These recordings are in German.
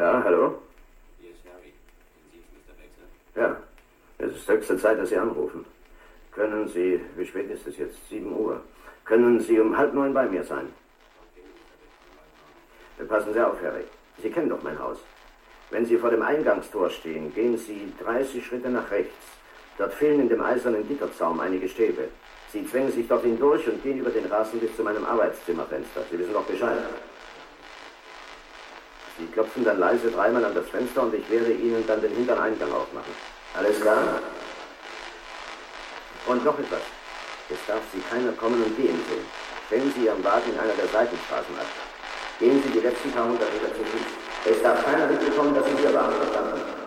Ja, hallo? Hier ist Harry. Sind Sie Mr. Baxter? Ja, es ist höchste Zeit, dass Sie anrufen. Können Sie, wie spät ist es jetzt? 7 Uhr. Können Sie um halb neun bei mir sein? Passen Sie auf, Harry. Sie kennen doch mein Haus. Wenn Sie vor dem Eingangstor stehen, gehen Sie 30 Schritte nach rechts. Dort fehlen in dem eisernen Gitterzaum einige Stäbe. Sie zwängen sich dort hindurch und gehen über den Rasen bis zu meinem Arbeitszimmerfenster. Sie wissen doch Bescheid. Sie klopfen dann leise dreimal an das Fenster und ich werde Ihnen dann den hinteren Eingang aufmachen. Alles klar? Und noch etwas. Es darf Sie keiner kommen und gehen sehen. Stellen Sie Ihren Wagen in einer der Seitenstraßen ab. Gehen Sie die letzten paar hundert Meter zu Fuß. Es darf keiner mitbekommen, dass Sie hier waren. Verstanden?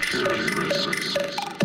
Security risks.